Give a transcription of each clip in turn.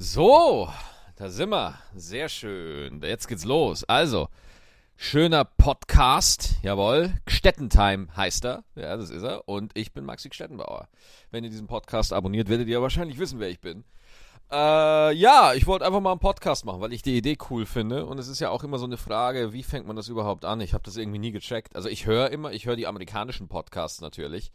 So, da sind wir. Sehr schön. Jetzt geht's los. Also, schöner Podcast. Jawohl. Gstettentime heißt er. Ja, das ist er. Und ich bin Maxi Stettenbauer. Wenn ihr diesen Podcast abonniert, werdet ihr wahrscheinlich wissen, wer ich bin. Äh, ja, ich wollte einfach mal einen Podcast machen, weil ich die Idee cool finde. Und es ist ja auch immer so eine Frage, wie fängt man das überhaupt an? Ich habe das irgendwie nie gecheckt. Also ich höre immer, ich höre die amerikanischen Podcasts natürlich.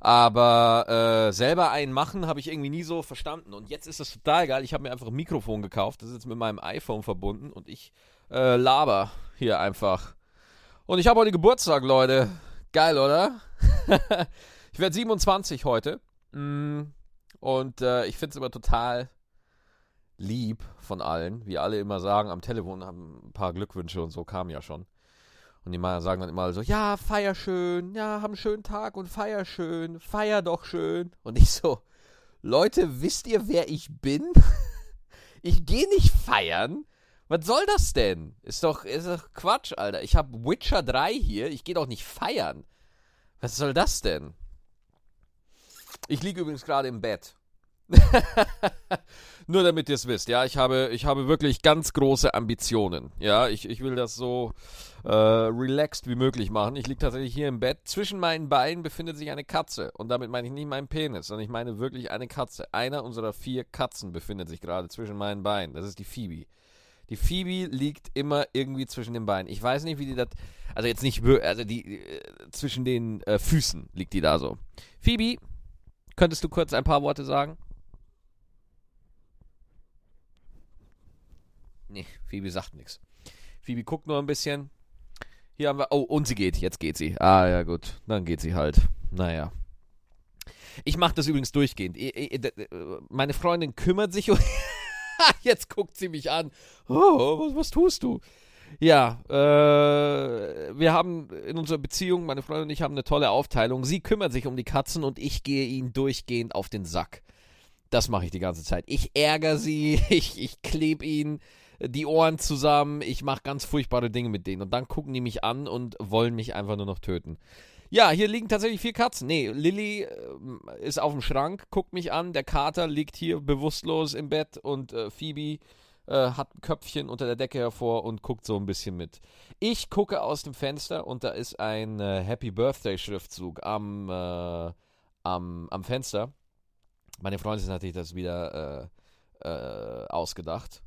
Aber äh, selber einen machen habe ich irgendwie nie so verstanden. Und jetzt ist das total geil. Ich habe mir einfach ein Mikrofon gekauft. Das ist jetzt mit meinem iPhone verbunden. Und ich äh, laber hier einfach. Und ich habe heute Geburtstag, Leute. Geil, oder? ich werde 27 heute. Mm, und äh, ich finde es immer total lieb von allen. Wie alle immer sagen, am Telefon haben ein paar Glückwünsche und so kamen ja schon. Und die sagen dann immer so, ja, feier schön, ja, hab einen schönen Tag und feier schön, feier doch schön. Und ich so, Leute, wisst ihr, wer ich bin? ich gehe nicht feiern. Was soll das denn? Ist doch, ist doch Quatsch, Alter. Ich hab Witcher 3 hier, ich gehe doch nicht feiern. Was soll das denn? Ich liege übrigens gerade im Bett. Nur damit ihr es wisst, ja, ich habe, ich habe wirklich ganz große Ambitionen. Ja, ich, ich will das so äh, relaxed wie möglich machen. Ich liege tatsächlich hier im Bett. Zwischen meinen Beinen befindet sich eine Katze. Und damit meine ich nicht meinen Penis, sondern ich meine wirklich eine Katze. Einer unserer vier Katzen befindet sich gerade zwischen meinen Beinen. Das ist die Phoebe. Die Phoebe liegt immer irgendwie zwischen den Beinen. Ich weiß nicht, wie die das. Also jetzt nicht, also die äh, zwischen den äh, Füßen liegt die da so. Phoebe, könntest du kurz ein paar Worte sagen? Nee, Phoebe sagt nichts. Phoebe guckt nur ein bisschen. Hier haben wir. Oh, und sie geht. Jetzt geht sie. Ah, ja, gut. Dann geht sie halt. Naja. Ich mache das übrigens durchgehend. Meine Freundin kümmert sich um. Jetzt guckt sie mich an. Oh, was, was tust du? Ja, äh, wir haben in unserer Beziehung, meine Freundin und ich haben eine tolle Aufteilung. Sie kümmert sich um die Katzen und ich gehe ihnen durchgehend auf den Sack. Das mache ich die ganze Zeit. Ich ärgere sie, ich, ich klebe ihnen die Ohren zusammen, ich mache ganz furchtbare Dinge mit denen. Und dann gucken die mich an und wollen mich einfach nur noch töten. Ja, hier liegen tatsächlich vier Katzen. Nee, Lilly äh, ist auf dem Schrank, guckt mich an. Der Kater liegt hier bewusstlos im Bett und äh, Phoebe äh, hat ein Köpfchen unter der Decke hervor und guckt so ein bisschen mit. Ich gucke aus dem Fenster und da ist ein äh, Happy Birthday Schriftzug am, äh, am, am Fenster. Meine Freundin hat sich das wieder äh, ausgedacht.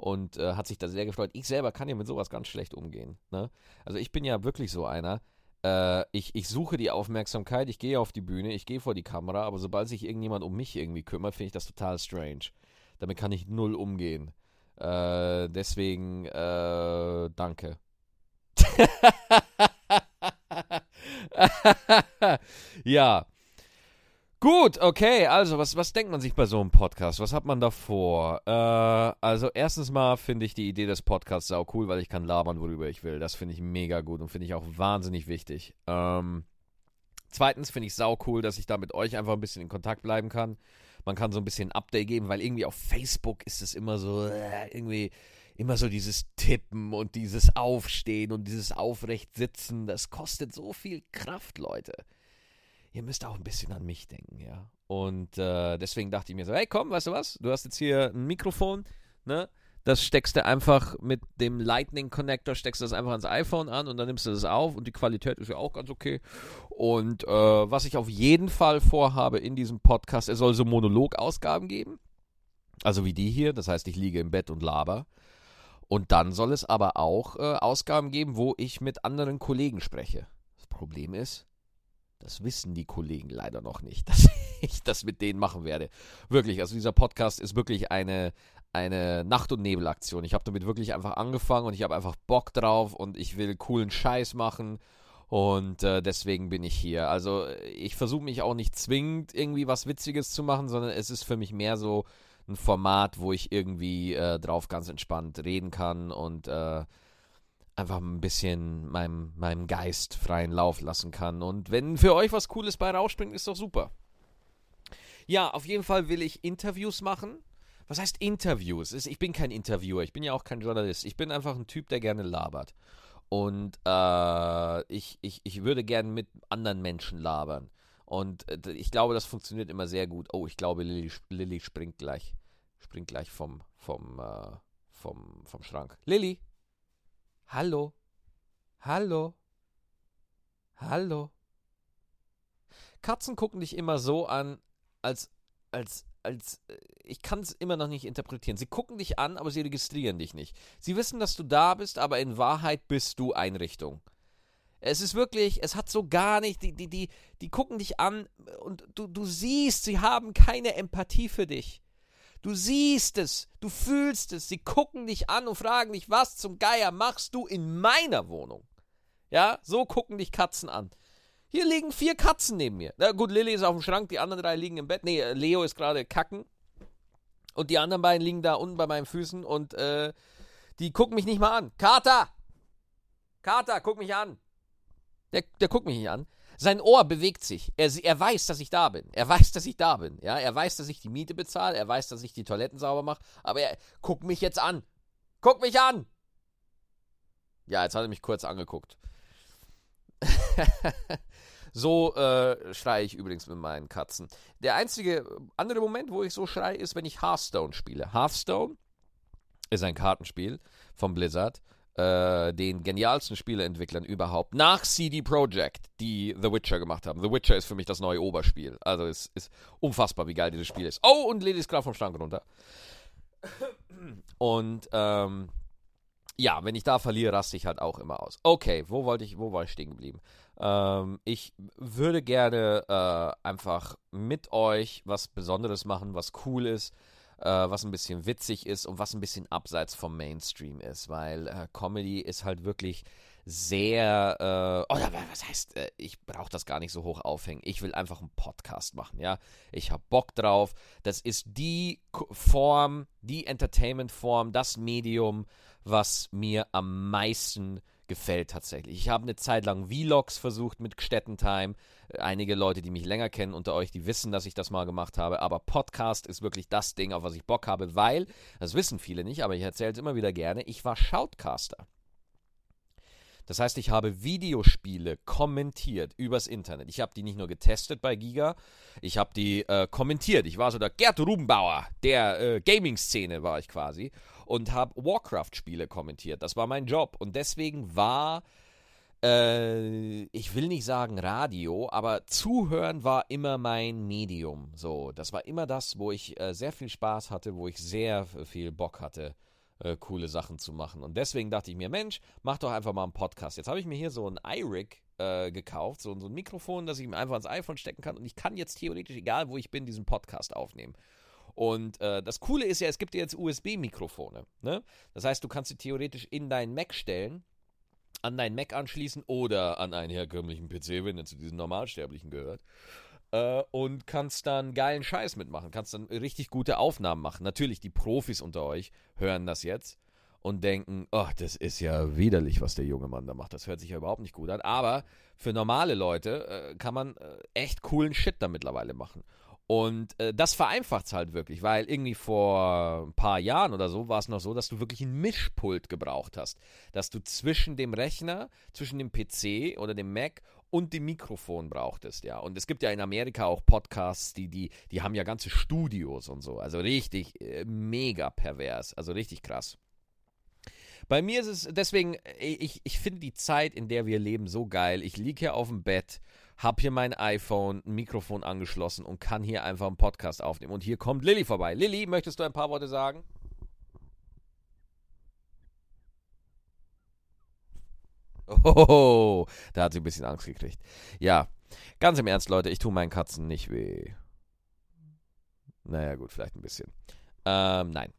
Und äh, hat sich da sehr gefreut. Ich selber kann ja mit sowas ganz schlecht umgehen. Ne? Also ich bin ja wirklich so einer. Äh, ich, ich suche die Aufmerksamkeit, ich gehe auf die Bühne, ich gehe vor die Kamera, aber sobald sich irgendjemand um mich irgendwie kümmert, finde ich das total strange. Damit kann ich null umgehen. Äh, deswegen, äh, danke. ja. Gut, okay, also was, was denkt man sich bei so einem Podcast? Was hat man da vor? Äh, also erstens mal finde ich die Idee des Podcasts sau cool, weil ich kann labern, worüber ich will. Das finde ich mega gut und finde ich auch wahnsinnig wichtig. Ähm, zweitens finde ich sau cool, dass ich da mit euch einfach ein bisschen in Kontakt bleiben kann. Man kann so ein bisschen Update geben, weil irgendwie auf Facebook ist es immer so, äh, irgendwie immer so dieses Tippen und dieses Aufstehen und dieses Aufrechtsitzen. Das kostet so viel Kraft, Leute ihr müsst auch ein bisschen an mich denken, ja. Und äh, deswegen dachte ich mir so, hey komm, weißt du was? Du hast jetzt hier ein Mikrofon, ne? Das steckst du einfach mit dem Lightning Connector, steckst du das einfach ans iPhone an und dann nimmst du das auf und die Qualität ist ja auch ganz okay. Und äh, was ich auf jeden Fall vorhabe in diesem Podcast, es soll so Monologausgaben geben. Also wie die hier, das heißt, ich liege im Bett und laber. Und dann soll es aber auch äh, Ausgaben geben, wo ich mit anderen Kollegen spreche. Das Problem ist, das wissen die Kollegen leider noch nicht, dass ich das mit denen machen werde. Wirklich, also dieser Podcast ist wirklich eine, eine Nacht- und Nebelaktion. Ich habe damit wirklich einfach angefangen und ich habe einfach Bock drauf und ich will coolen Scheiß machen. Und äh, deswegen bin ich hier. Also ich versuche mich auch nicht zwingend irgendwie was Witziges zu machen, sondern es ist für mich mehr so ein Format, wo ich irgendwie äh, drauf ganz entspannt reden kann und äh, einfach ein bisschen meinem, meinem Geist freien Lauf lassen kann. Und wenn für euch was Cooles bei rausspringt, ist doch super. Ja, auf jeden Fall will ich Interviews machen. Was heißt Interviews? Ich bin kein Interviewer, ich bin ja auch kein Journalist. Ich bin einfach ein Typ, der gerne labert. Und äh, ich, ich, ich würde gerne mit anderen Menschen labern. Und äh, ich glaube, das funktioniert immer sehr gut. Oh, ich glaube, Lilly, Lilly springt gleich. springt gleich vom, vom, äh, vom, vom Schrank. Lilly! Hallo? Hallo? Hallo? Katzen gucken dich immer so an, als, als, als, äh, ich kann es immer noch nicht interpretieren. Sie gucken dich an, aber sie registrieren dich nicht. Sie wissen, dass du da bist, aber in Wahrheit bist du Einrichtung. Es ist wirklich, es hat so gar nicht, die, die, die, die gucken dich an und du, du siehst, sie haben keine Empathie für dich. Du siehst es, du fühlst es, sie gucken dich an und fragen dich, was zum Geier machst du in meiner Wohnung? Ja, so gucken dich Katzen an. Hier liegen vier Katzen neben mir. Na gut, Lilly ist auf dem Schrank, die anderen drei liegen im Bett. Nee, Leo ist gerade kacken. Und die anderen beiden liegen da unten bei meinen Füßen und äh, die gucken mich nicht mal an. Kater! Kater, guck mich an! Der, der guckt mich nicht an. Sein Ohr bewegt sich. Er, er weiß, dass ich da bin. Er weiß, dass ich da bin. Ja, er weiß, dass ich die Miete bezahle. Er weiß, dass ich die Toiletten sauber mache. Aber er guckt mich jetzt an. Guck mich an! Ja, jetzt hat er mich kurz angeguckt. so äh, schreie ich übrigens mit meinen Katzen. Der einzige andere Moment, wo ich so schreie, ist, wenn ich Hearthstone spiele. Hearthstone ist ein Kartenspiel von Blizzard äh, den genialsten Spieleentwicklern überhaupt, nach CD Projekt, die The Witcher gemacht haben. The Witcher ist für mich das neue Oberspiel. Also es ist unfassbar, wie geil dieses Spiel ist. Oh, und Lady ist vom Schrank runter. Und ähm, ja, wenn ich da verliere, raste ich halt auch immer aus. Okay, wo wollte ich, wo war ich stehen geblieben? Ähm, ich würde gerne äh, einfach mit euch was Besonderes machen, was cool ist äh, was ein bisschen witzig ist und was ein bisschen abseits vom Mainstream ist, weil äh, Comedy ist halt wirklich sehr, äh, oder was heißt, äh, ich brauche das gar nicht so hoch aufhängen. Ich will einfach einen Podcast machen, ja. Ich habe Bock drauf. Das ist die Form, die Entertainment-Form, das Medium, was mir am meisten gefällt tatsächlich. Ich habe eine Zeit lang Vlogs versucht mit Städtentime. Einige Leute, die mich länger kennen unter euch, die wissen, dass ich das mal gemacht habe. Aber Podcast ist wirklich das Ding, auf was ich Bock habe, weil, das wissen viele nicht, aber ich erzähle es immer wieder gerne, ich war Shoutcaster. Das heißt, ich habe Videospiele kommentiert übers Internet. Ich habe die nicht nur getestet bei Giga, ich habe die äh, kommentiert. Ich war so der Gerd Rubenbauer der äh, Gaming-Szene, war ich quasi. Und habe Warcraft-Spiele kommentiert. Das war mein Job. Und deswegen war äh, ich will nicht sagen Radio, aber Zuhören war immer mein Medium. So, das war immer das, wo ich äh, sehr viel Spaß hatte, wo ich sehr viel Bock hatte, äh, coole Sachen zu machen. Und deswegen dachte ich mir, Mensch, mach doch einfach mal einen Podcast. Jetzt habe ich mir hier so ein iRig äh, gekauft, so, so ein Mikrofon, das ich mir einfach ans iPhone stecken kann. Und ich kann jetzt theoretisch, egal wo ich bin, diesen Podcast aufnehmen. Und äh, das Coole ist ja, es gibt ja jetzt USB-Mikrofone. Ne? Das heißt, du kannst sie theoretisch in deinen Mac stellen an deinen Mac anschließen oder an einen herkömmlichen PC, wenn er zu diesen Normalsterblichen gehört. Äh, und kannst dann geilen Scheiß mitmachen, kannst dann richtig gute Aufnahmen machen. Natürlich, die Profis unter euch hören das jetzt und denken, oh, das ist ja widerlich, was der junge Mann da macht. Das hört sich ja überhaupt nicht gut an. Aber für normale Leute äh, kann man äh, echt coolen Shit da mittlerweile machen. Und äh, das vereinfacht es halt wirklich, weil irgendwie vor ein paar Jahren oder so war es noch so, dass du wirklich ein Mischpult gebraucht hast. Dass du zwischen dem Rechner, zwischen dem PC oder dem Mac und dem Mikrofon brauchtest, ja. Und es gibt ja in Amerika auch Podcasts, die, die, die haben ja ganze Studios und so. Also richtig äh, mega pervers, also richtig krass. Bei mir ist es deswegen, äh, ich, ich finde die Zeit, in der wir leben, so geil. Ich liege hier auf dem Bett habe hier mein iPhone, ein Mikrofon angeschlossen und kann hier einfach einen Podcast aufnehmen. Und hier kommt Lilly vorbei. Lilly, möchtest du ein paar Worte sagen? Oh, da hat sie ein bisschen Angst gekriegt. Ja, ganz im Ernst, Leute, ich tue meinen Katzen nicht weh. Naja, gut, vielleicht ein bisschen. Ähm, nein.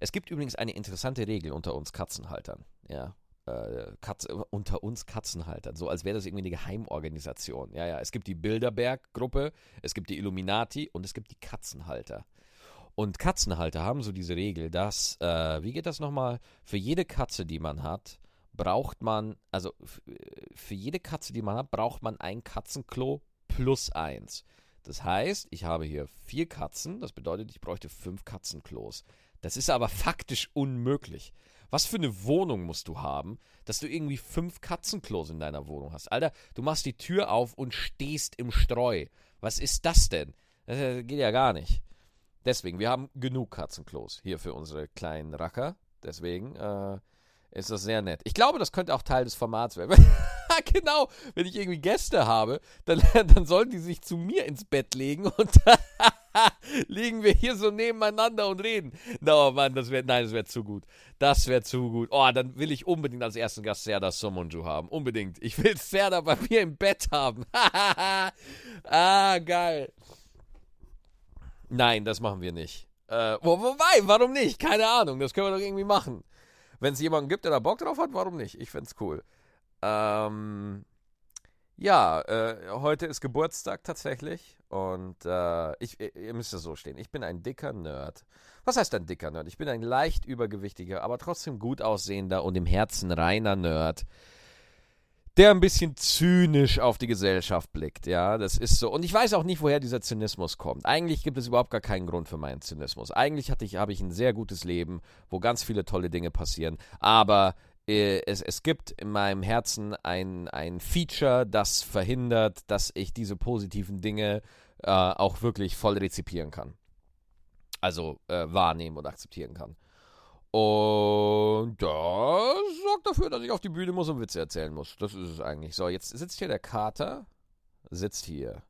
Es gibt übrigens eine interessante Regel unter uns Katzenhaltern. Ja, äh, Katz, unter uns Katzenhaltern, so als wäre das irgendwie eine Geheimorganisation. Ja, ja, es gibt die Bilderberg-Gruppe, es gibt die Illuminati und es gibt die Katzenhalter. Und Katzenhalter haben so diese Regel, dass, äh, wie geht das nochmal? Für jede Katze, die man hat, braucht man, also für jede Katze, die man hat, braucht man ein Katzenklo plus eins. Das heißt, ich habe hier vier Katzen, das bedeutet, ich bräuchte fünf Katzenklos. Das ist aber faktisch unmöglich. Was für eine Wohnung musst du haben, dass du irgendwie fünf Katzenklos in deiner Wohnung hast? Alter, du machst die Tür auf und stehst im Streu. Was ist das denn? Das geht ja gar nicht. Deswegen, wir haben genug Katzenklos hier für unsere kleinen Racker. Deswegen äh, ist das sehr nett. Ich glaube, das könnte auch Teil des Formats werden. genau, wenn ich irgendwie Gäste habe, dann, dann sollen die sich zu mir ins Bett legen und liegen wir hier so nebeneinander und reden. No, Mann, das wäre, nein, das wäre zu gut. Das wäre zu gut. Oh, dann will ich unbedingt als ersten Gast Serda Somonju haben. Unbedingt. Ich will Serda bei mir im Bett haben. ah, geil. Nein, das machen wir nicht. Äh, wo, wobei, warum nicht? Keine Ahnung, das können wir doch irgendwie machen. Wenn es jemanden gibt, der da Bock drauf hat, warum nicht? Ich find's cool. Ähm, ja, äh, heute ist Geburtstag tatsächlich und äh, ich, ihr müsst es so stehen. Ich bin ein dicker Nerd. Was heißt ein dicker Nerd? Ich bin ein leicht übergewichtiger, aber trotzdem gut aussehender und im Herzen reiner Nerd, der ein bisschen zynisch auf die Gesellschaft blickt. Ja, das ist so. Und ich weiß auch nicht, woher dieser Zynismus kommt. Eigentlich gibt es überhaupt gar keinen Grund für meinen Zynismus. Eigentlich hatte ich, habe ich ein sehr gutes Leben, wo ganz viele tolle Dinge passieren. Aber äh, es, es gibt in meinem Herzen ein, ein Feature, das verhindert, dass ich diese positiven Dinge äh, auch wirklich voll rezipieren kann. Also äh, wahrnehmen und akzeptieren kann. Und das sorgt dafür, dass ich auf die Bühne muss und Witze erzählen muss. Das ist es eigentlich. So, jetzt sitzt hier der Kater, sitzt hier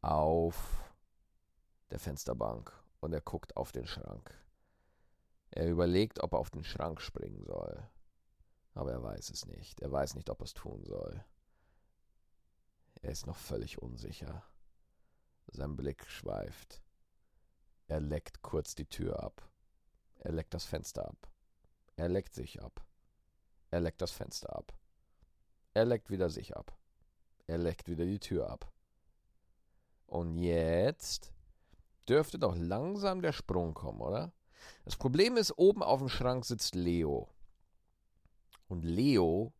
auf der Fensterbank und er guckt auf den Schrank. Er überlegt, ob er auf den Schrank springen soll. Aber er weiß es nicht. Er weiß nicht, ob er es tun soll. Er ist noch völlig unsicher. Sein Blick schweift. Er leckt kurz die Tür ab. Er leckt das Fenster ab. Er leckt sich ab. Er leckt das Fenster ab. Er leckt wieder sich ab. Er leckt wieder die Tür ab. Und jetzt dürfte doch langsam der Sprung kommen, oder? Das Problem ist, oben auf dem Schrank sitzt Leo. Und Leo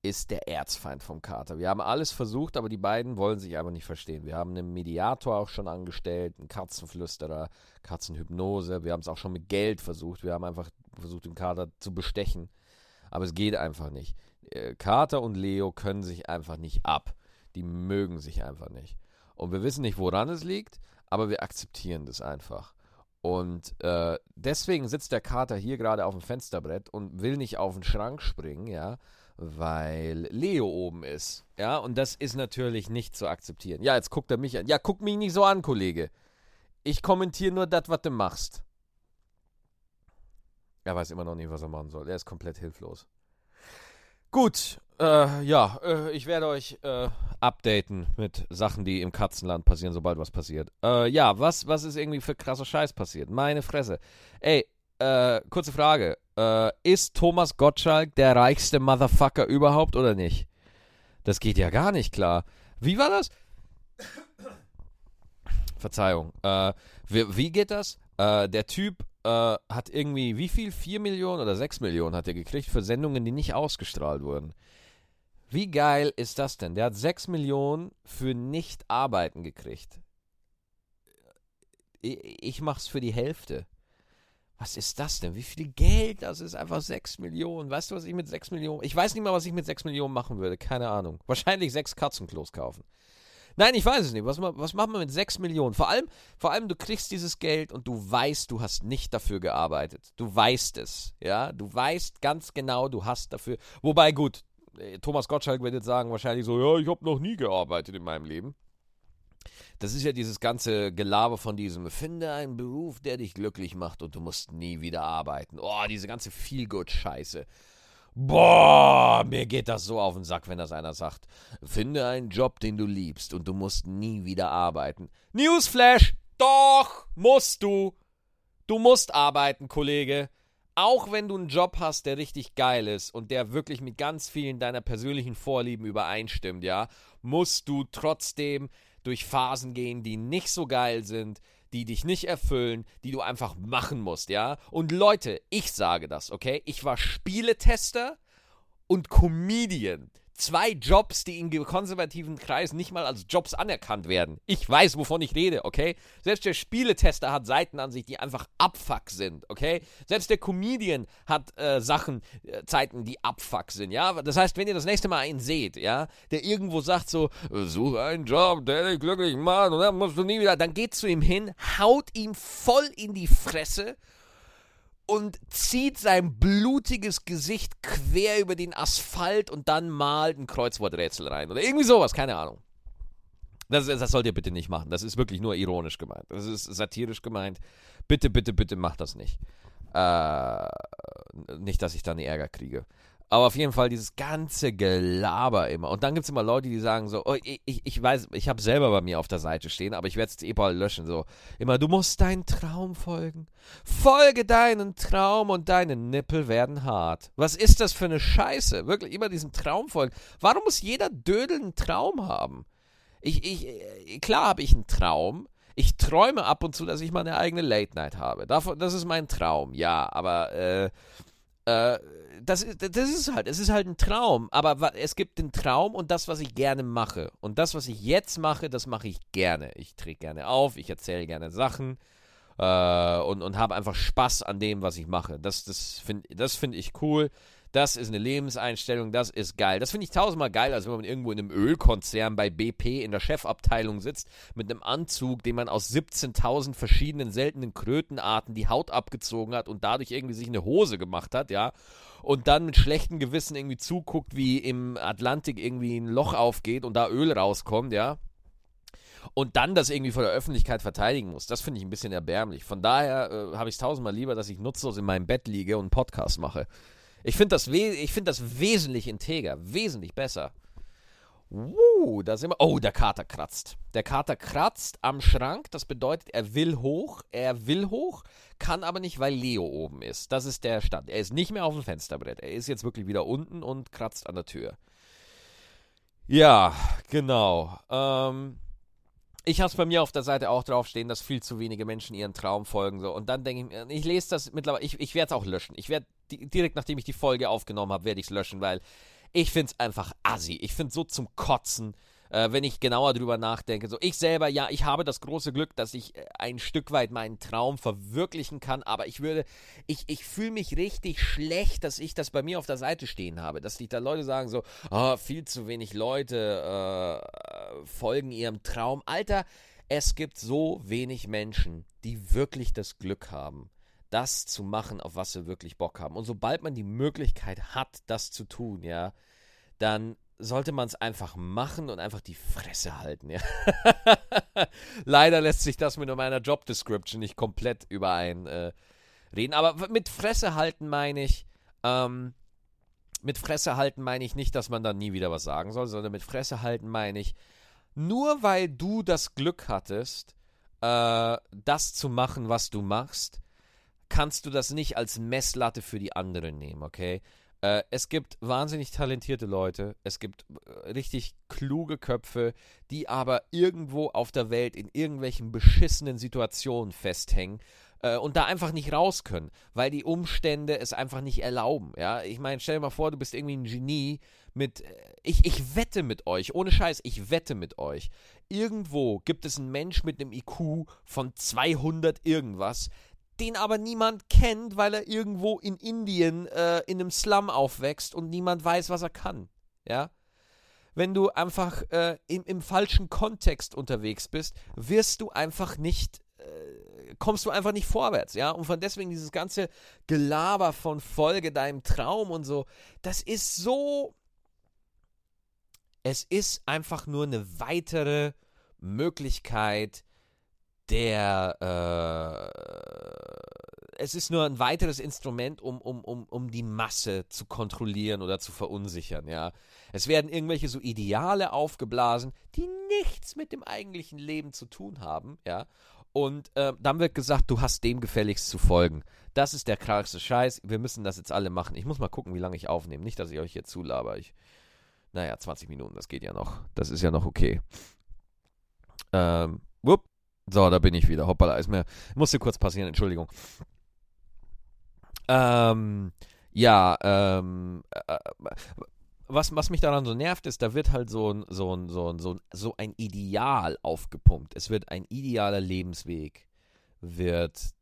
ist der Erzfeind vom Kater. Wir haben alles versucht, aber die beiden wollen sich einfach nicht verstehen. Wir haben einen Mediator auch schon angestellt, einen Katzenflüsterer, Katzenhypnose. Wir haben es auch schon mit Geld versucht. Wir haben einfach versucht, den Kater zu bestechen. Aber es geht einfach nicht. Äh, Kater und Leo können sich einfach nicht ab. Die mögen sich einfach nicht. Und wir wissen nicht, woran es liegt, aber wir akzeptieren das einfach. Und äh, deswegen sitzt der Kater hier gerade auf dem Fensterbrett und will nicht auf den Schrank springen, ja, weil Leo oben ist. Ja, und das ist natürlich nicht zu akzeptieren. Ja, jetzt guckt er mich an. Ja, guck mich nicht so an, Kollege. Ich kommentiere nur das, was du machst. Er weiß immer noch nicht, was er machen soll. Er ist komplett hilflos. Gut, äh, ja, äh, ich werde euch äh, updaten mit Sachen, die im Katzenland passieren, sobald was passiert. Äh, ja, was, was ist irgendwie für krasser Scheiß passiert? Meine Fresse. Ey, äh, kurze Frage. Äh, ist Thomas Gottschalk der reichste Motherfucker überhaupt oder nicht? Das geht ja gar nicht klar. Wie war das? Verzeihung. Wie, wie, geht das? der Typ äh, hat irgendwie, wie viel? 4 Millionen oder 6 Millionen hat er gekriegt für Sendungen, die nicht ausgestrahlt wurden. Wie geil ist das denn? Der hat 6 Millionen für Nicht-Arbeiten gekriegt. Ich, mach's für die Hälfte. Was ist das denn? Wie viel Geld? Das ist einfach 6 Millionen. Weißt du, was ich mit 6 Millionen. Ich weiß nicht mal, was ich mit 6 Millionen machen würde. Keine Ahnung. Wahrscheinlich 6 Katzenklos kaufen. Nein, ich weiß es nicht. Was, was macht man mit 6 Millionen? Vor allem, vor allem, du kriegst dieses Geld und du weißt, du hast nicht dafür gearbeitet. Du weißt es. Ja, du weißt ganz genau, du hast dafür. Wobei, gut, äh, Thomas Gottschalk wird jetzt sagen, wahrscheinlich so: Ja, ich habe noch nie gearbeitet in meinem Leben. Das ist ja dieses ganze Gelaber von diesem, finde einen Beruf, der dich glücklich macht und du musst nie wieder arbeiten. Oh, diese ganze Feelgood-Scheiße. Boah, mir geht das so auf den Sack, wenn das einer sagt. Finde einen Job, den du liebst und du musst nie wieder arbeiten. Newsflash! Doch, musst du. Du musst arbeiten, Kollege. Auch wenn du einen Job hast, der richtig geil ist und der wirklich mit ganz vielen deiner persönlichen Vorlieben übereinstimmt, ja, musst du trotzdem durch Phasen gehen, die nicht so geil sind, die dich nicht erfüllen, die du einfach machen musst, ja? Und Leute, ich sage das, okay? Ich war Spieletester und Comedian. Zwei Jobs, die in konservativen Kreisen nicht mal als Jobs anerkannt werden. Ich weiß, wovon ich rede, okay? Selbst der Spieletester hat Seiten an sich, die einfach Abfuck sind, okay? Selbst der Comedian hat äh, Sachen, äh, Zeiten, die Abfuck sind, ja? Das heißt, wenn ihr das nächste Mal einen seht, ja, der irgendwo sagt so, suche einen Job, der dich glücklich macht und dann musst du nie wieder, dann geht zu ihm hin, haut ihm voll in die Fresse und zieht sein blutiges Gesicht quer über den Asphalt und dann malt ein Kreuzworträtsel rein. Oder irgendwie sowas, keine Ahnung. Das, das sollt ihr bitte nicht machen. Das ist wirklich nur ironisch gemeint. Das ist satirisch gemeint. Bitte, bitte, bitte macht das nicht. Äh, nicht, dass ich dann Ärger kriege. Aber auf jeden Fall dieses ganze Gelaber immer. Und dann gibt es immer Leute, die sagen so, oh, ich, ich weiß, ich habe selber bei mir auf der Seite stehen, aber ich werde es eh bald löschen. So, immer, du musst deinen Traum folgen. Folge deinen Traum und deine Nippel werden hart. Was ist das für eine Scheiße? Wirklich immer diesem Traum folgen. Warum muss jeder Dödel einen Traum haben? Ich, ich, klar habe ich einen Traum. Ich träume ab und zu, dass ich mal eine eigene Late Night habe. Davon, das ist mein Traum, ja, aber äh, äh, das, ist, das ist halt, es ist halt ein Traum, aber es gibt den Traum und das, was ich gerne mache. Und das, was ich jetzt mache, das mache ich gerne. Ich trete gerne auf, ich erzähle gerne Sachen äh, und, und habe einfach Spaß an dem, was ich mache. Das, das finde das find ich cool. Das ist eine Lebenseinstellung, das ist geil. Das finde ich tausendmal geil, als wenn man irgendwo in einem Ölkonzern bei BP in der Chefabteilung sitzt, mit einem Anzug, den man aus 17.000 verschiedenen seltenen Krötenarten die Haut abgezogen hat und dadurch irgendwie sich eine Hose gemacht hat, ja. Und dann mit schlechtem Gewissen irgendwie zuguckt, wie im Atlantik irgendwie ein Loch aufgeht und da Öl rauskommt, ja und dann das irgendwie vor der Öffentlichkeit verteidigen muss. Das finde ich ein bisschen erbärmlich. Von daher äh, habe ich es tausendmal lieber, dass ich nutzlos in meinem Bett liege und einen Podcast mache. Ich finde das, find das wesentlich integer, wesentlich besser. Uh, da sind wir. Oh, der Kater kratzt. Der Kater kratzt am Schrank. Das bedeutet, er will hoch. Er will hoch, kann aber nicht, weil Leo oben ist. Das ist der Stand. Er ist nicht mehr auf dem Fensterbrett. Er ist jetzt wirklich wieder unten und kratzt an der Tür. Ja, genau. Ähm, ich habe es bei mir auf der Seite auch draufstehen, dass viel zu wenige Menschen ihren Traum folgen. So. Und dann denke ich mir, ich lese das mittlerweile, ich, ich werde es auch löschen. Ich werde direkt nachdem ich die Folge aufgenommen habe, werde ich es löschen, weil ich finde es einfach assi. Ich finde es so zum Kotzen, äh, wenn ich genauer drüber nachdenke. So, ich selber, ja, ich habe das große Glück, dass ich äh, ein Stück weit meinen Traum verwirklichen kann, aber ich würde, ich, ich fühle mich richtig schlecht, dass ich das bei mir auf der Seite stehen habe. Dass sich da Leute sagen so, oh, viel zu wenig Leute äh, folgen ihrem Traum. Alter, es gibt so wenig Menschen, die wirklich das Glück haben das zu machen, auf was sie wirklich Bock haben. Und sobald man die Möglichkeit hat, das zu tun, ja, dann sollte man es einfach machen und einfach die Fresse halten, ja. Leider lässt sich das mit meiner Job Description nicht komplett überein äh, reden. Aber mit Fresse halten meine ich, ähm, mit Fresse halten meine ich nicht, dass man dann nie wieder was sagen soll, sondern mit Fresse halten meine ich, nur weil du das Glück hattest, äh, das zu machen, was du machst, kannst du das nicht als Messlatte für die anderen nehmen, okay? Äh, es gibt wahnsinnig talentierte Leute, es gibt äh, richtig kluge Köpfe, die aber irgendwo auf der Welt in irgendwelchen beschissenen Situationen festhängen äh, und da einfach nicht raus können, weil die Umstände es einfach nicht erlauben. Ja, ich meine, stell dir mal vor, du bist irgendwie ein Genie mit. Ich, ich wette mit euch, ohne Scheiß, ich wette mit euch. Irgendwo gibt es einen Mensch mit einem IQ von 200 irgendwas, den aber niemand kennt, weil er irgendwo in Indien äh, in einem Slum aufwächst und niemand weiß, was er kann. Ja? Wenn du einfach äh, im, im falschen Kontext unterwegs bist, wirst du einfach nicht äh, kommst du einfach nicht vorwärts, ja? Und von deswegen dieses ganze Gelaber von Folge deinem Traum und so, das ist so. Es ist einfach nur eine weitere Möglichkeit, der äh, es ist nur ein weiteres Instrument, um, um, um, um die Masse zu kontrollieren oder zu verunsichern, ja. Es werden irgendwelche so Ideale aufgeblasen, die nichts mit dem eigentlichen Leben zu tun haben, ja. Und äh, dann wird gesagt, du hast dem gefälligst zu folgen. Das ist der krasseste Scheiß. Wir müssen das jetzt alle machen. Ich muss mal gucken, wie lange ich aufnehme. Nicht, dass ich euch hier zulaber. Ich, naja, 20 Minuten, das geht ja noch. Das ist ja noch okay. Ähm, whoop. So, da bin ich wieder. Hoppala, ist mir. Musste kurz passieren, Entschuldigung. Ähm, ja, ähm, äh, was, was mich daran so nervt, ist, da wird halt so ein, so ein, so ein, so ein, so ein Ideal aufgepumpt. Es wird ein idealer Lebensweg wird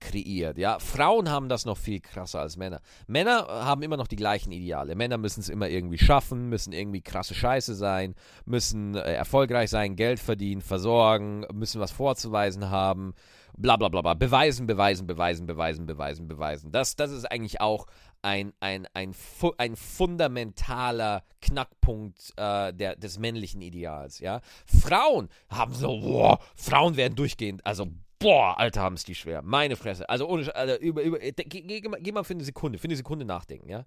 kreiert. Ja, Frauen haben das noch viel krasser als Männer. Männer haben immer noch die gleichen Ideale. Männer müssen es immer irgendwie schaffen, müssen irgendwie krasse Scheiße sein, müssen äh, erfolgreich sein, Geld verdienen, versorgen, müssen was vorzuweisen haben, bla bla bla bla. Beweisen, beweisen, beweisen, beweisen, beweisen, beweisen. Das, das ist eigentlich auch ein, ein, ein, ein fundamentaler Knackpunkt äh, der, des männlichen Ideals. Ja? Frauen haben so, boah, Frauen werden durchgehend, also boah, Alter, haben es die schwer. Meine Fresse. Also ohne, also über, über, geh, geh, geh, mal für eine Sekunde, für eine Sekunde nachdenken, ja.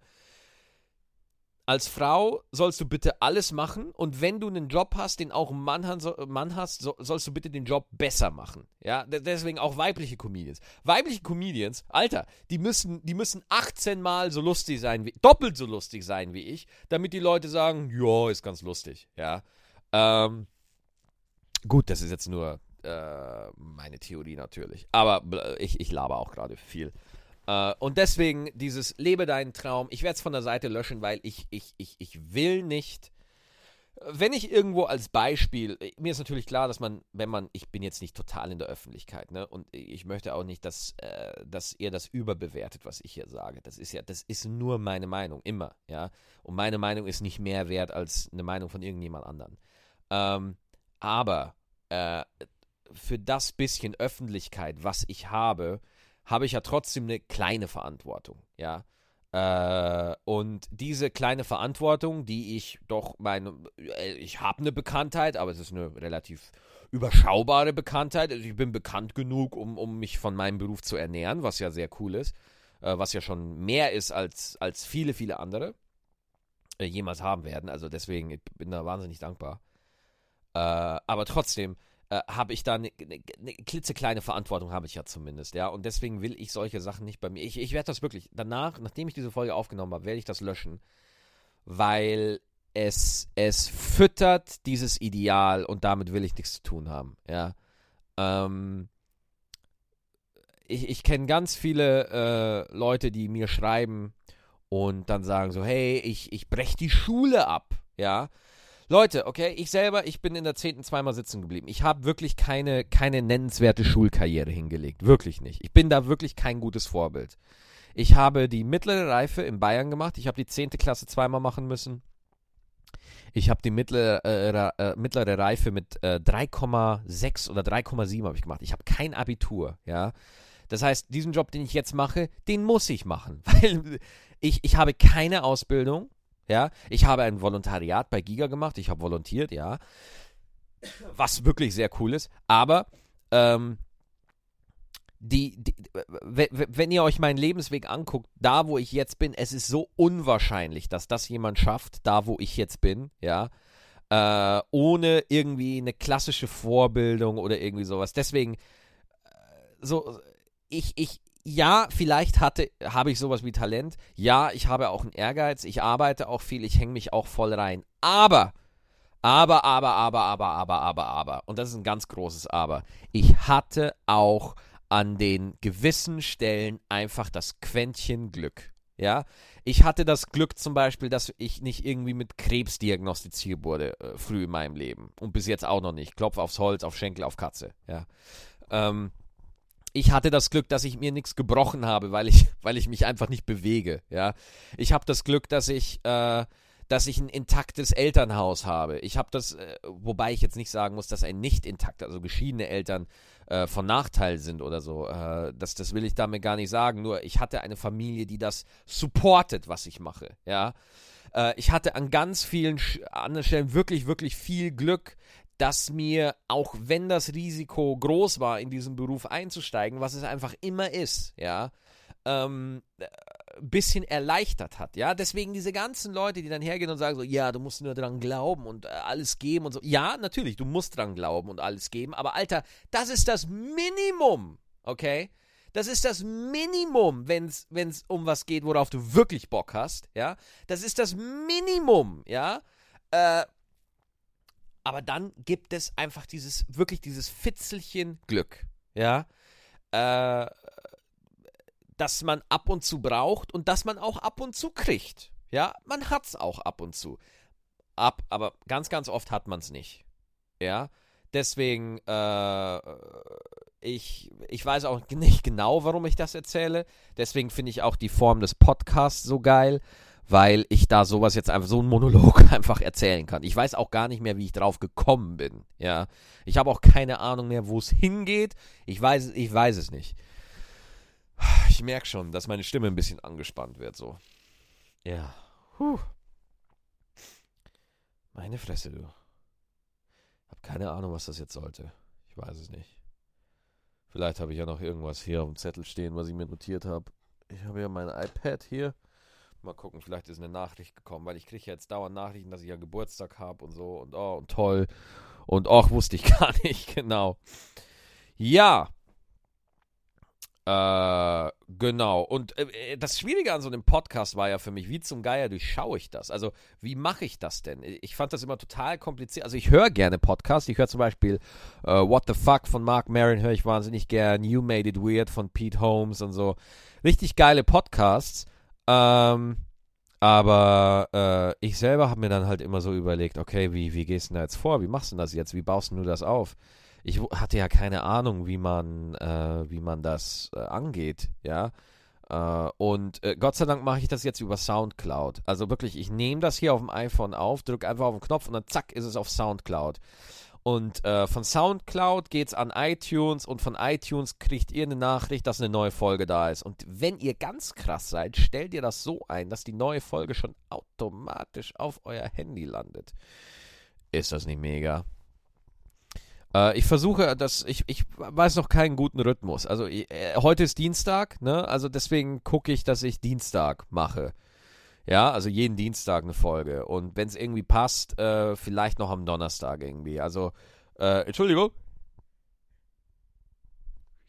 Als Frau sollst du bitte alles machen und wenn du einen Job hast, den auch ein Mann, Mann hast, sollst du bitte den Job besser machen. Ja, deswegen auch weibliche Comedians. Weibliche Comedians, Alter, die müssen, die müssen 18 Mal so lustig sein, wie, doppelt so lustig sein wie ich, damit die Leute sagen, ja, ist ganz lustig. Ja, ähm, gut, das ist jetzt nur äh, meine Theorie natürlich. Aber ich, ich laber auch gerade viel. Äh, und deswegen dieses Lebe deinen Traum. Ich werde es von der Seite löschen, weil ich, ich, ich, ich will nicht. Wenn ich irgendwo als Beispiel, mir ist natürlich klar, dass man, wenn man, ich bin jetzt nicht total in der Öffentlichkeit, ne, und ich möchte auch nicht, dass, äh, dass ihr das überbewertet, was ich hier sage. Das ist ja, das ist nur meine Meinung, immer, ja. Und meine Meinung ist nicht mehr wert als eine Meinung von irgendjemand anderen. Ähm, aber äh, für das bisschen Öffentlichkeit, was ich habe, habe ich ja trotzdem eine kleine Verantwortung, ja. Äh, und diese kleine Verantwortung, die ich doch meine, äh, ich habe eine Bekanntheit, aber es ist eine relativ überschaubare Bekanntheit. Also ich bin bekannt genug, um, um mich von meinem Beruf zu ernähren, was ja sehr cool ist, äh, was ja schon mehr ist als, als viele, viele andere jemals haben werden. Also deswegen, ich bin da wahnsinnig dankbar. Aber trotzdem, äh, habe ich da eine, eine, eine, klitzekleine Verantwortung, habe ich ja zumindest, ja. Und deswegen will ich solche Sachen nicht bei mir. Ich, ich werde das wirklich, danach, nachdem ich diese Folge aufgenommen habe, werde ich das löschen, weil es, es füttert dieses Ideal und damit will ich nichts zu tun haben, ja. Ähm, ich, ich kenne ganz viele äh, Leute, die mir schreiben und dann sagen so, hey, ich, ich breche die Schule ab, ja. Leute, okay, ich selber, ich bin in der 10. zweimal sitzen geblieben. Ich habe wirklich keine, keine nennenswerte Schulkarriere hingelegt. Wirklich nicht. Ich bin da wirklich kein gutes Vorbild. Ich habe die mittlere Reife in Bayern gemacht. Ich habe die 10. Klasse zweimal machen müssen. Ich habe die mittlere, äh, äh, mittlere Reife mit äh, 3,6 oder 3,7 habe ich gemacht. Ich habe kein Abitur, ja. Das heißt, diesen Job, den ich jetzt mache, den muss ich machen, weil ich, ich habe keine Ausbildung, ja, ich habe ein Volontariat bei Giga gemacht. Ich habe volontiert, ja. Was wirklich sehr cool ist. Aber ähm, die, die, wenn ihr euch meinen Lebensweg anguckt, da wo ich jetzt bin, es ist so unwahrscheinlich, dass das jemand schafft, da wo ich jetzt bin, ja, äh, ohne irgendwie eine klassische Vorbildung oder irgendwie sowas. Deswegen, äh, so, ich, ich, ja, vielleicht hatte, habe ich sowas wie Talent. Ja, ich habe auch einen Ehrgeiz. Ich arbeite auch viel. Ich hänge mich auch voll rein. Aber, aber, aber, aber, aber, aber, aber, aber. Und das ist ein ganz großes Aber. Ich hatte auch an den gewissen Stellen einfach das Quäntchen Glück. Ja, ich hatte das Glück zum Beispiel, dass ich nicht irgendwie mit Krebs diagnostiziert wurde äh, früh in meinem Leben und bis jetzt auch noch nicht. Klopf aufs Holz, auf Schenkel, auf Katze. Ja, ähm, ich hatte das Glück, dass ich mir nichts gebrochen habe, weil ich, weil ich mich einfach nicht bewege. Ja, ich habe das Glück, dass ich, äh, dass ich ein intaktes Elternhaus habe. Ich habe das, äh, wobei ich jetzt nicht sagen muss, dass ein nicht intakt, also geschiedene Eltern äh, von Nachteil sind oder so. Äh, das, das will ich damit gar nicht sagen. Nur ich hatte eine Familie, die das supportet, was ich mache. Ja. Äh, ich hatte an ganz vielen anderen Stellen wirklich, wirklich viel Glück, dass mir, auch wenn das Risiko groß war, in diesen Beruf einzusteigen, was es einfach immer ist, ja, ähm, äh, bisschen erleichtert hat, ja. Deswegen diese ganzen Leute, die dann hergehen und sagen so, ja, du musst nur dran glauben und äh, alles geben und so. Ja, natürlich, du musst dran glauben und alles geben, aber Alter, das ist das Minimum, okay? Das ist das Minimum, wenn es um was geht, worauf du wirklich Bock hast, ja. Das ist das Minimum, ja. Äh, aber dann gibt es einfach dieses, wirklich dieses Fitzelchen Glück, ja, äh, das man ab und zu braucht und das man auch ab und zu kriegt, Ja, man hat's auch ab und zu. Ab, aber ganz, ganz oft hat man es nicht. Ja, deswegen, äh, ich, ich weiß auch nicht genau, warum ich das erzähle. Deswegen finde ich auch die Form des Podcasts so geil, weil ich da sowas jetzt einfach so einen Monolog einfach erzählen kann. Ich weiß auch gar nicht mehr, wie ich drauf gekommen bin. Ja, ich habe auch keine Ahnung mehr, wo es hingeht. Ich weiß, ich weiß es nicht. Ich merke schon, dass meine Stimme ein bisschen angespannt wird, so. Ja. Puh. Meine Fresse, du. Hab keine Ahnung, was das jetzt sollte. Ich weiß es nicht. Vielleicht habe ich ja noch irgendwas hier auf dem Zettel stehen, was ich mir notiert habe. Ich habe ja mein iPad hier. Mal gucken, vielleicht ist eine Nachricht gekommen, weil ich kriege jetzt dauernd Nachrichten, dass ich ja Geburtstag habe und so und oh und toll. Und auch wusste ich gar nicht, genau. Ja, äh, genau. Und äh, das Schwierige an so einem Podcast war ja für mich, wie zum Geier durchschaue ich das? Also, wie mache ich das denn? Ich fand das immer total kompliziert. Also, ich höre gerne Podcasts. Ich höre zum Beispiel uh, What the Fuck von Mark Maron, höre ich wahnsinnig gern. You Made It Weird von Pete Holmes und so. Richtig geile Podcasts. Ähm, aber äh, ich selber habe mir dann halt immer so überlegt, okay, wie, wie gehst du da jetzt vor? Wie machst du das jetzt? Wie baust du das auf? ich hatte ja keine Ahnung, wie man, äh, wie man das äh, angeht, ja. Äh, und äh, Gott sei Dank mache ich das jetzt über Soundcloud. Also wirklich, ich nehme das hier auf dem iPhone auf, drücke einfach auf den Knopf und dann zack ist es auf Soundcloud. Und äh, von Soundcloud geht es an iTunes und von iTunes kriegt ihr eine Nachricht, dass eine neue Folge da ist. Und wenn ihr ganz krass seid, stellt ihr das so ein, dass die neue Folge schon automatisch auf euer Handy landet. Ist das nicht mega? Äh, ich versuche, dass ich, ich weiß noch keinen guten Rhythmus. Also äh, heute ist Dienstag, ne? Also deswegen gucke ich, dass ich Dienstag mache. Ja, also jeden Dienstag eine Folge. Und wenn es irgendwie passt, äh, vielleicht noch am Donnerstag irgendwie. Also, äh, Entschuldigung.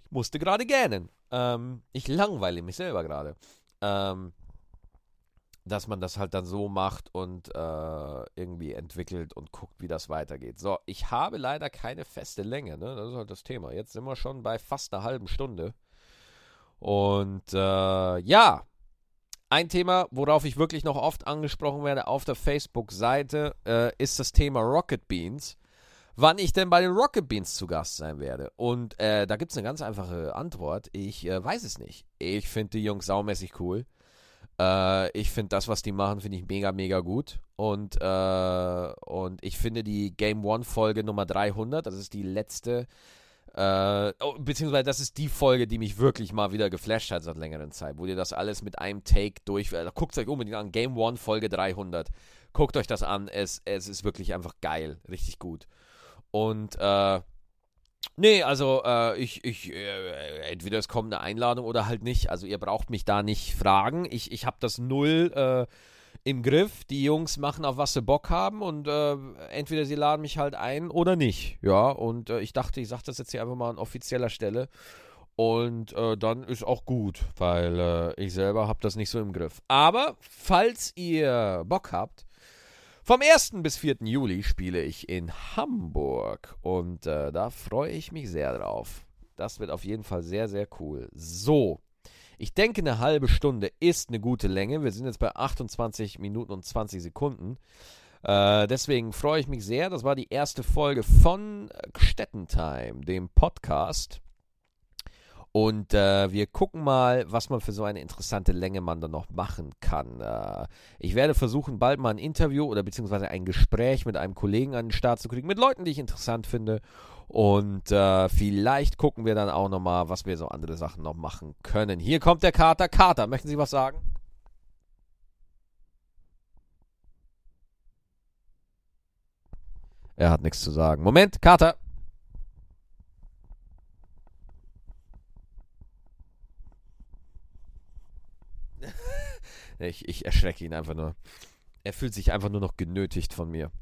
Ich musste gerade gähnen. Ähm, ich langweile mich selber gerade. Ähm, dass man das halt dann so macht und äh, irgendwie entwickelt und guckt, wie das weitergeht. So, ich habe leider keine feste Länge, ne? Das ist halt das Thema. Jetzt sind wir schon bei fast einer halben Stunde. Und äh, ja, ein Thema, worauf ich wirklich noch oft angesprochen werde auf der Facebook-Seite, äh, ist das Thema Rocket Beans. Wann ich denn bei den Rocket Beans zu Gast sein werde. Und äh, da gibt es eine ganz einfache Antwort. Ich äh, weiß es nicht. Ich finde die Jungs saumäßig cool. Äh, ich finde das, was die machen, finde ich mega, mega gut. Und, äh, und ich finde die Game One Folge Nummer 300, das ist die letzte, äh, oh, beziehungsweise das ist die Folge, die mich wirklich mal wieder geflasht hat seit längerer Zeit, wo ihr das alles mit einem Take durch, äh, guckt euch unbedingt an, Game One Folge 300. Guckt euch das an, es, es ist wirklich einfach geil, richtig gut. Und, äh, Nee, also äh, ich, ich, äh, entweder es kommt eine Einladung oder halt nicht. Also ihr braucht mich da nicht fragen. Ich, ich habe das null äh, im Griff. Die Jungs machen auf was sie Bock haben und äh, entweder sie laden mich halt ein oder nicht. Ja, und äh, ich dachte, ich sage das jetzt hier einfach mal an offizieller Stelle. Und äh, dann ist auch gut, weil ich selber habe das nicht so im Griff. Aber falls ihr Bock habt, vom 1. bis 4. Juli spiele ich in Hamburg und äh, da freue ich mich sehr drauf. Das wird auf jeden Fall sehr, sehr cool. So, ich denke, eine halbe Stunde ist eine gute Länge. Wir sind jetzt bei 28 Minuten und 20 Sekunden. Äh, deswegen freue ich mich sehr. Das war die erste Folge von Stettentime, dem Podcast. Und äh, wir gucken mal, was man für so eine interessante Länge man dann noch machen kann. Äh, ich werde versuchen, bald mal ein Interview oder beziehungsweise ein Gespräch mit einem Kollegen an den Start zu kriegen, mit Leuten, die ich interessant finde. Und äh, vielleicht gucken wir dann auch nochmal, was wir so andere Sachen noch machen können. Hier kommt der Kater. Kater, möchten Sie was sagen? Er hat nichts zu sagen. Moment, Kater. Ich, ich erschrecke ihn einfach nur. Er fühlt sich einfach nur noch genötigt von mir.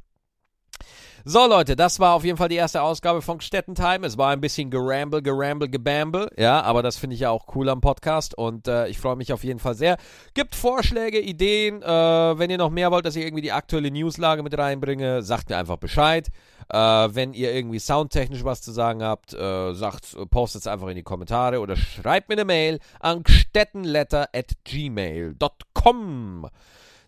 So, Leute, das war auf jeden Fall die erste Ausgabe von Stettentime. Es war ein bisschen geramble, geramble, gebamble. Ja, aber das finde ich ja auch cool am Podcast und äh, ich freue mich auf jeden Fall sehr. Gibt Vorschläge, Ideen. Äh, wenn ihr noch mehr wollt, dass ich irgendwie die aktuelle Newslage mit reinbringe, sagt mir einfach Bescheid. Äh, wenn ihr irgendwie soundtechnisch was zu sagen habt, äh, sagt, postet es einfach in die Kommentare oder schreibt mir eine Mail an stettenletter at gmail.com.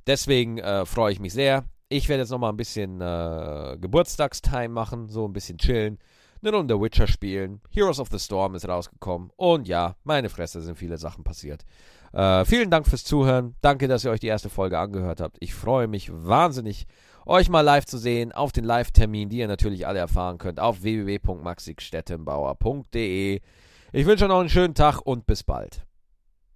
Deswegen äh, freue ich mich sehr. Ich werde jetzt nochmal ein bisschen äh, Geburtstagstime machen, so ein bisschen chillen, eine Runde Witcher spielen. Heroes of the Storm ist rausgekommen. Und ja, meine Fresse sind viele Sachen passiert. Äh, vielen Dank fürs Zuhören. Danke, dass ihr euch die erste Folge angehört habt. Ich freue mich wahnsinnig, euch mal live zu sehen auf den Live-Termin, die ihr natürlich alle erfahren könnt auf www.maxikstettenbauer.de. Ich wünsche euch noch einen schönen Tag und bis bald.